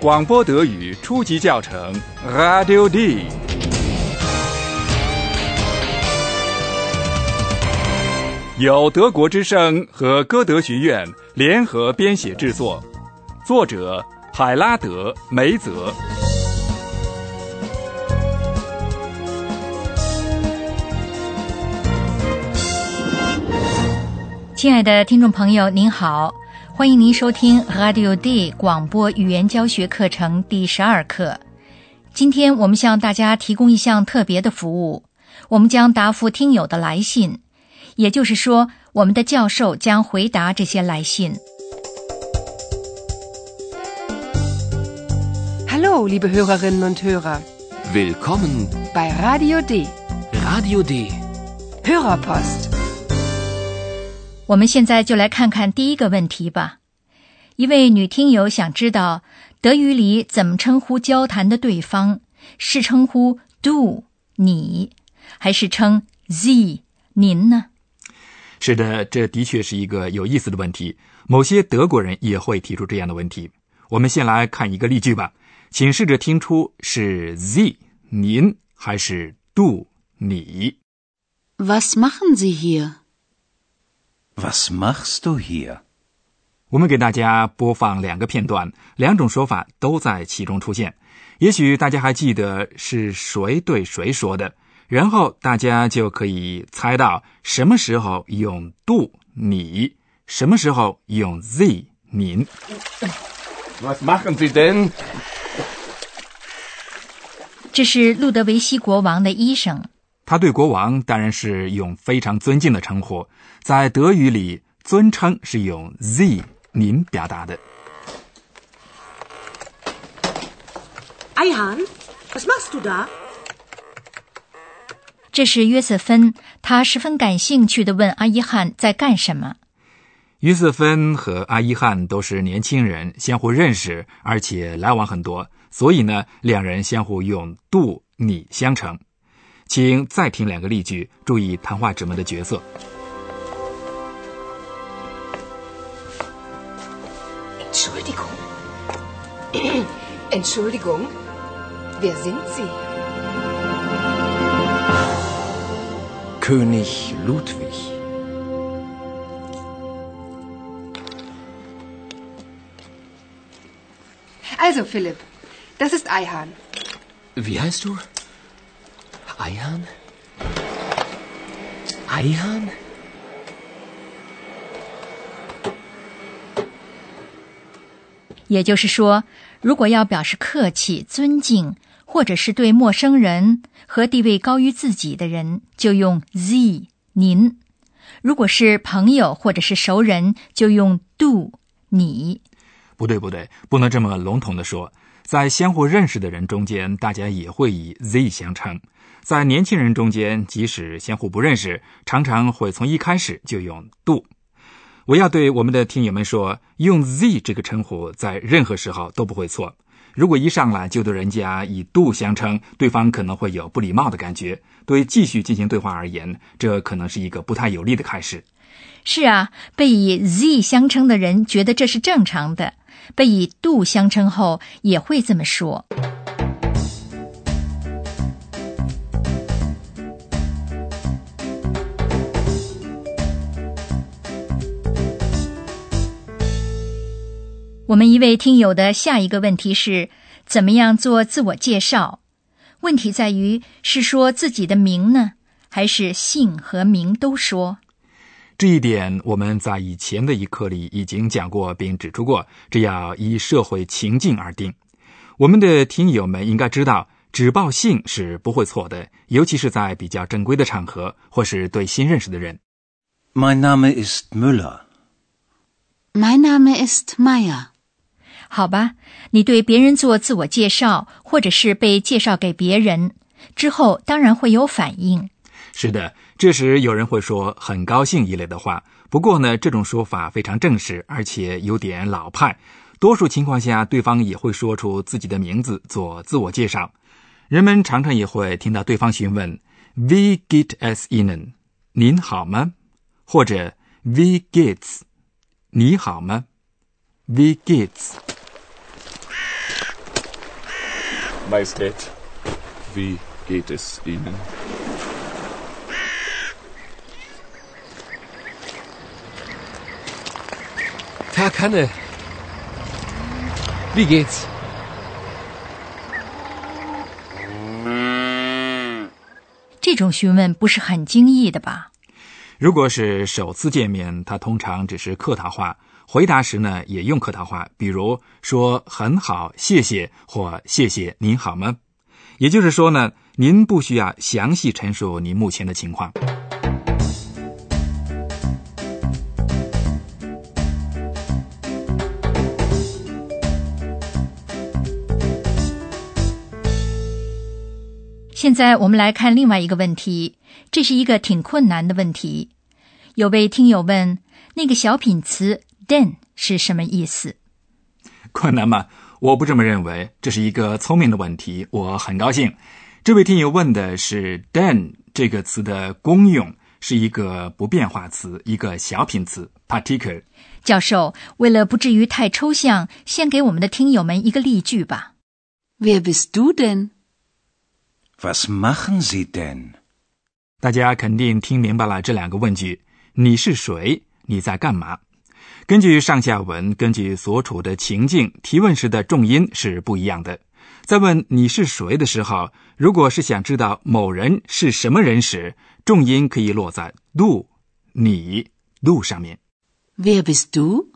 广播德语初级教程，Radio D。由德国之声和歌德学院联合编写制作，作者海拉德·梅泽。亲爱的听众朋友，您好，欢迎您收听 Radio D 广播语言教学课程第十二课。今天我们向大家提供一项特别的服务，我们将答复听友的来信，也就是说，我们的教授将回答这些来信。Hallo, liebe Hörerinnen und Hörer, Willkommen bei Radio D. Radio D. Hörerpost. 我们现在就来看看第一个问题吧。一位女听友想知道德语里怎么称呼交谈的对方，是称呼 du 你，还是称 sie 您呢？是的，这的确是一个有意思的问题。某些德国人也会提出这样的问题。我们先来看一个例句吧，请试着听出是 Sie 您还是 du 你。Was machen Sie hier? Was machst du hier? 我们给大家播放两个片段，两种说法都在其中出现。也许大家还记得是谁对谁说的，然后大家就可以猜到什么时候用 du 你，什么时候用 Sie 您。Was machen Sie denn? 这是路德维希国王的医生。他对国王当然是用非常尊敬的称呼，在德语里，尊称是用 Sie 您表达的。Was machst du da? 这是约瑟芬，他十分感兴趣的问阿伊汉在干什么。约瑟芬和阿伊汉都是年轻人，相互认识，而且来往很多，所以呢，两人相互用 du 你相称。请再听两个例句，注意谈话者们的角色。Entschuldigung. Entschuldigung. Wer sind Sie? König Ludwig. Also, Philipp, das ist Eihan. Wie heißt du? Eihan? Eihan? 也就是说，如果要表示客气、尊敬，或者是对陌生人和地位高于自己的人，就用 Sie 您；如果是朋友或者是熟人，就用 do 你。不对，不对，不能这么笼统的说。在相互认识的人中间，大家也会以 Z 相称；在年轻人中间，即使相互不认识，常常会从一开始就用 Do。我要对我们的听友们说，用 Z 这个称呼在任何时候都不会错。如果一上来就对人家以 Do 相称，对方可能会有不礼貌的感觉。对继续进行对话而言，这可能是一个不太有利的开始。是啊，被以 Z 相称的人觉得这是正常的，被以 du 相称后也会这么说。我们一位听友的下一个问题是：怎么样做自我介绍？问题在于是说自己的名呢，还是姓和名都说？这一点我们在以前的一课里已经讲过，并指出过，这要依社会情境而定。我们的听友们应该知道，只报姓是不会错的，尤其是在比较正规的场合，或是对新认识的人。Mein Name ist Müller. Mein Name ist Meier. 好吧，你对别人做自我介绍，或者是被介绍给别人之后，当然会有反应。是的，这时有人会说“很高兴”一类的话。不过呢，这种说法非常正式，而且有点老派。多数情况下，对方也会说出自己的名字做自我介绍。人们常常也会听到对方询问 “Wie geht es Ihnen？” 您好吗？或者 “Wie geht's？” 你好吗？“Wie geht's？” Majestät, wie geht es Ihnen? Hanne. Wie geht's? 这种询问不是很惊异的吧？如果是首次见面，他通常只是客套话，回答时呢也用客套话，比如说“很好，谢谢”或“谢谢，您好吗？”也就是说呢，您不需要详细陈述您目前的情况。现在我们来看另外一个问题，这是一个挺困难的问题。有位听友问：“那个小品词 ‘then’ 是什么意思？”困难吗？我不这么认为，这是一个聪明的问题。我很高兴，这位听友问的是 “then” 这个词的功用，是一个不变化词，一个小品词 “particular”。教授，为了不至于太抽象，先给我们的听友们一个例句吧。Wer bist du denn? Was machen Sie denn? 大家肯定听明白了这两个问句：你是谁？你在干嘛？根据上下文，根据所处的情境，提问时的重音是不一样的。在问你是谁的时候，如果是想知道某人是什么人时，重音可以落在 “du” 你 “du” 上面。Wer bist du?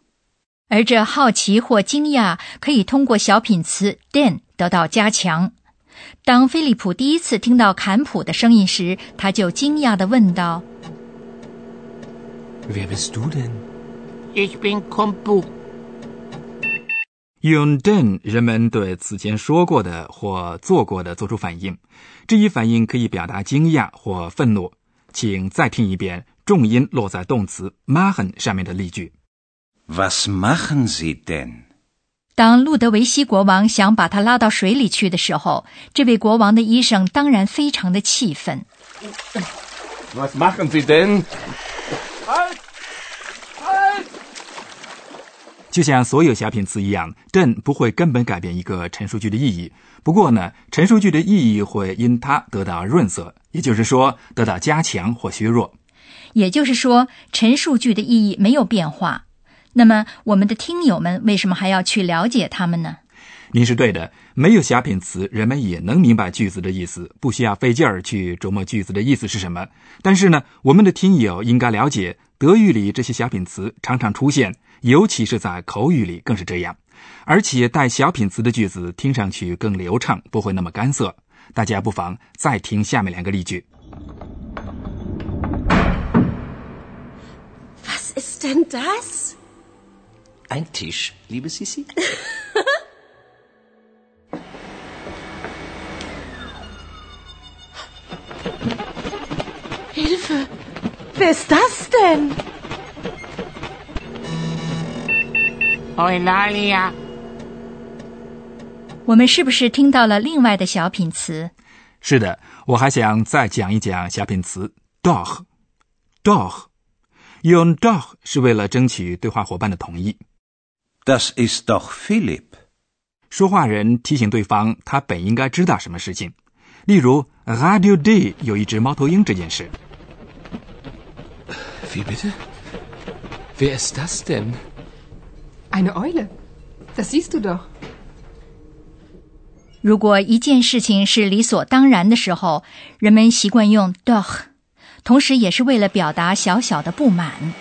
而这好奇或惊讶可以通过小品词 “then” 得到加强。当菲利普第一次听到坎普的声音时，他就惊讶地问道 Wer bist du denn? Ich bin Kompu. 用 then，人们对此前说过的或做过的做出反应，这一反应可以表达惊讶或愤怒。请再听一遍重音落在动词 machen 上面的例句。Was machen Sie denn? 当路德维希国王想把他拉到水里去的时候，这位国王的医生当然非常的气愤。Was machen Sie denn? Halt! Halt! 就像所有小品词一样，then 不会根本改变一个陈述句的意义。不过呢，陈述句的意义会因它得到润色，也就是说得到加强或削弱。也就是说，陈述句的意义没有变化。那么，我们的听友们为什么还要去了解他们呢？您是对的，没有小品词，人们也能明白句子的意思，不需要费劲儿去琢磨句子的意思是什么。但是呢，我们的听友应该了解，德语里这些小品词常常出现，尤其是在口语里更是这样。而且带小品词的句子听上去更流畅，不会那么干涩。大家不妨再听下面两个例句。Was ist denn das? Ein Tisch, liebe Sissi? Hilfe! Wer ist das denn? Eulalia. 我们是不是听到了另外的小品词？是的，我还想再讲一讲小品词 doch。doch 用 doch 是为了争取对话伙伴的同意。Das ist doch Philipp. 说话人提醒对方，他本应该知道什么事情。例如，Radio D 有一只猫头鹰这件事。Wie bitte? Wer ist das denn? Eine Eule. Das siehst du doch. 如果一件事情是理所当然的时候，人们习惯用 doch，同时也是为了表达小小的不满。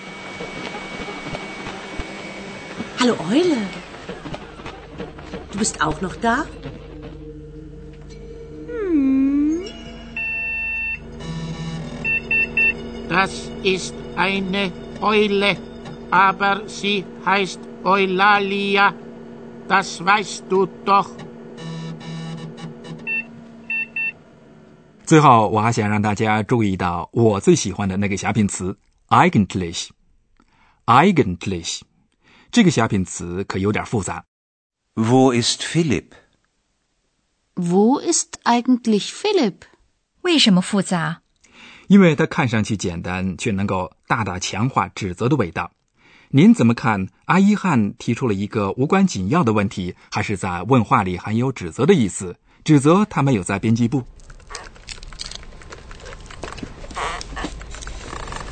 Hallo Eule. Du bist auch noch da? Das ist eine Eule, aber sie heißt Eulalia. Das weißt du doch. 最后，我还想让大家注意到我最喜欢的那个小品词 eigentlich。eigentlich 这个小品词可有点复杂。Wo ist Philipp? Wo ist eigentlich Philipp? 为什么复杂？因为它看上去简单，却能够大大强化指责的味道。您怎么看？阿伊汉提出了一个无关紧要的问题，还是在问话里含有指责的意思？指责他没有在编辑部。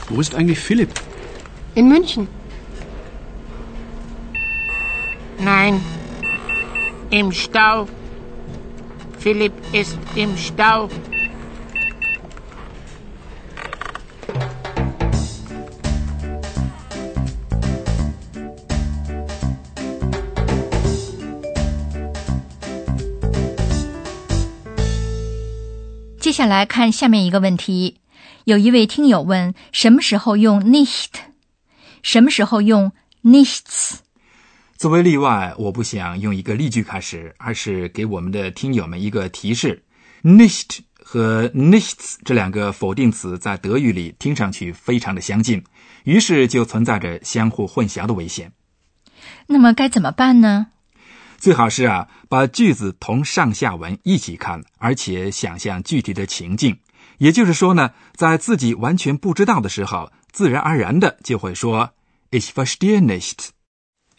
Wo ist eigentlich Philipp? In München. Nein. Im Stau. Philipp ist im Stau. 接下来看下面一个问题，有一位听友问：什么时候用 nicht？什么时候用 nichts？作为例外，我不想用一个例句开始，而是给我们的听友们一个提示：nicht 和 nichts 这两个否定词在德语里听上去非常的相近，于是就存在着相互混淆的危险。那么该怎么办呢？最好是啊，把句子同上下文一起看，而且想象具体的情境。也就是说呢，在自己完全不知道的时候，自然而然的就会说 “Ich verstehe nicht”。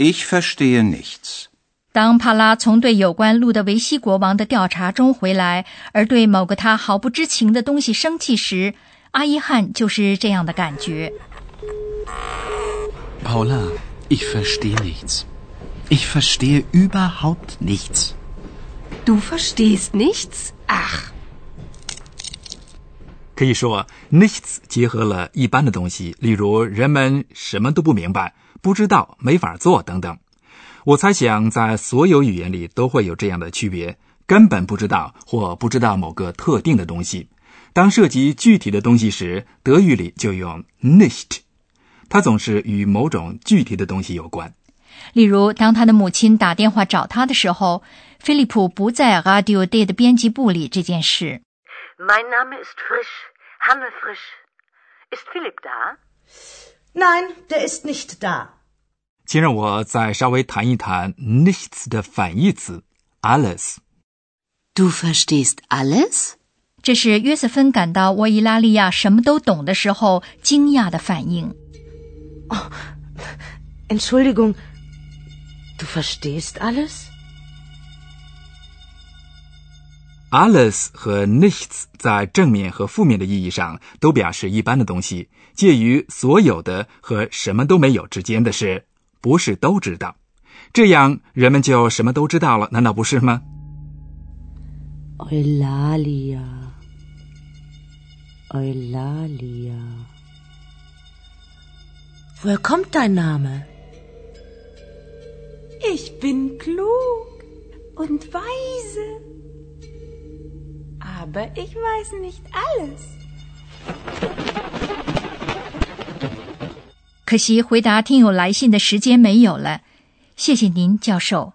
Ich verstehe nichts. 当帕拉从对有关路德维希国王的调查中回来，而对某个他毫不知情的东西生气时，阿伊汉就是这样的感觉。Paula, ich verstehe nichts. Ich verstehe überhaupt nichts. Du verstehst nichts? Ach, 可以说，nichts 结合了一般的东西，例如人们什么都不明白、不知道、没法做等等。我猜想，在所有语言里都会有这样的区别：根本不知道或不知道某个特定的东西。当涉及具体的东西时，德语里就用 nicht，它总是与某种具体的东西有关。例如，当他的母亲打电话找他的时候，菲利普不在 Radio Day 的编辑部里这件事。Mein Name ist Frisch, Hanne Frisch. Ist Philipp da? Nein, der ist nicht da. 请让我再稍微谈一谈 nichts 的反义词 alles。Du verstehst alles? 这是约瑟芬感到沃伊拉利亚什么都懂的时候惊讶的反应。Entschuldigung, du verstehst alles? Alles 和 nichts 在正面和负面的意义上都表示一般的东西，介于所有的和什么都没有之间的是，不是都知道。这样人们就什么都知道了，难道不是吗？Eulalia. Eulalia. Woher kommt dein Name? Ich bin klug und weise. Aber ich weiß nicht alles. 可惜回答听友来信的时间没有了，谢谢您，教授。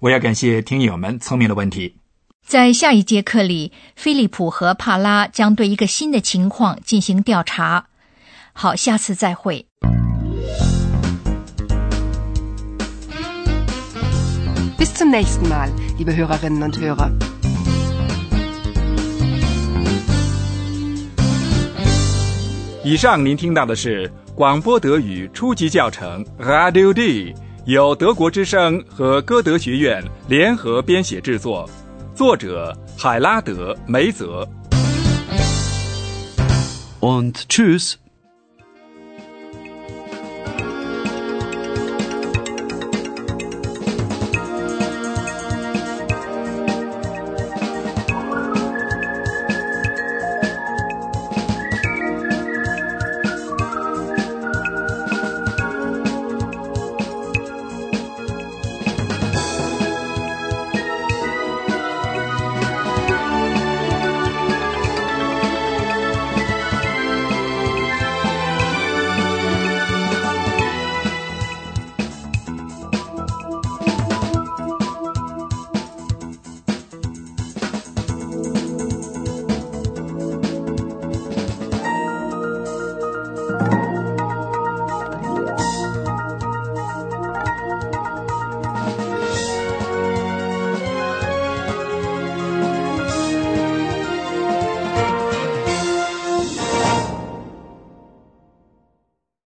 我要感谢听友们聪明的问题。在下一节课里，菲利普和帕拉将对一个新的情况进行调查。好，下次再会。bis zum nächsten Mal, liebe Hörerinnen und Hörer. 以上您听到的是广播德语初级教程 Radio D，由德国之声和歌德学院联合编写制作，作者海拉德·梅泽。Und tschüss.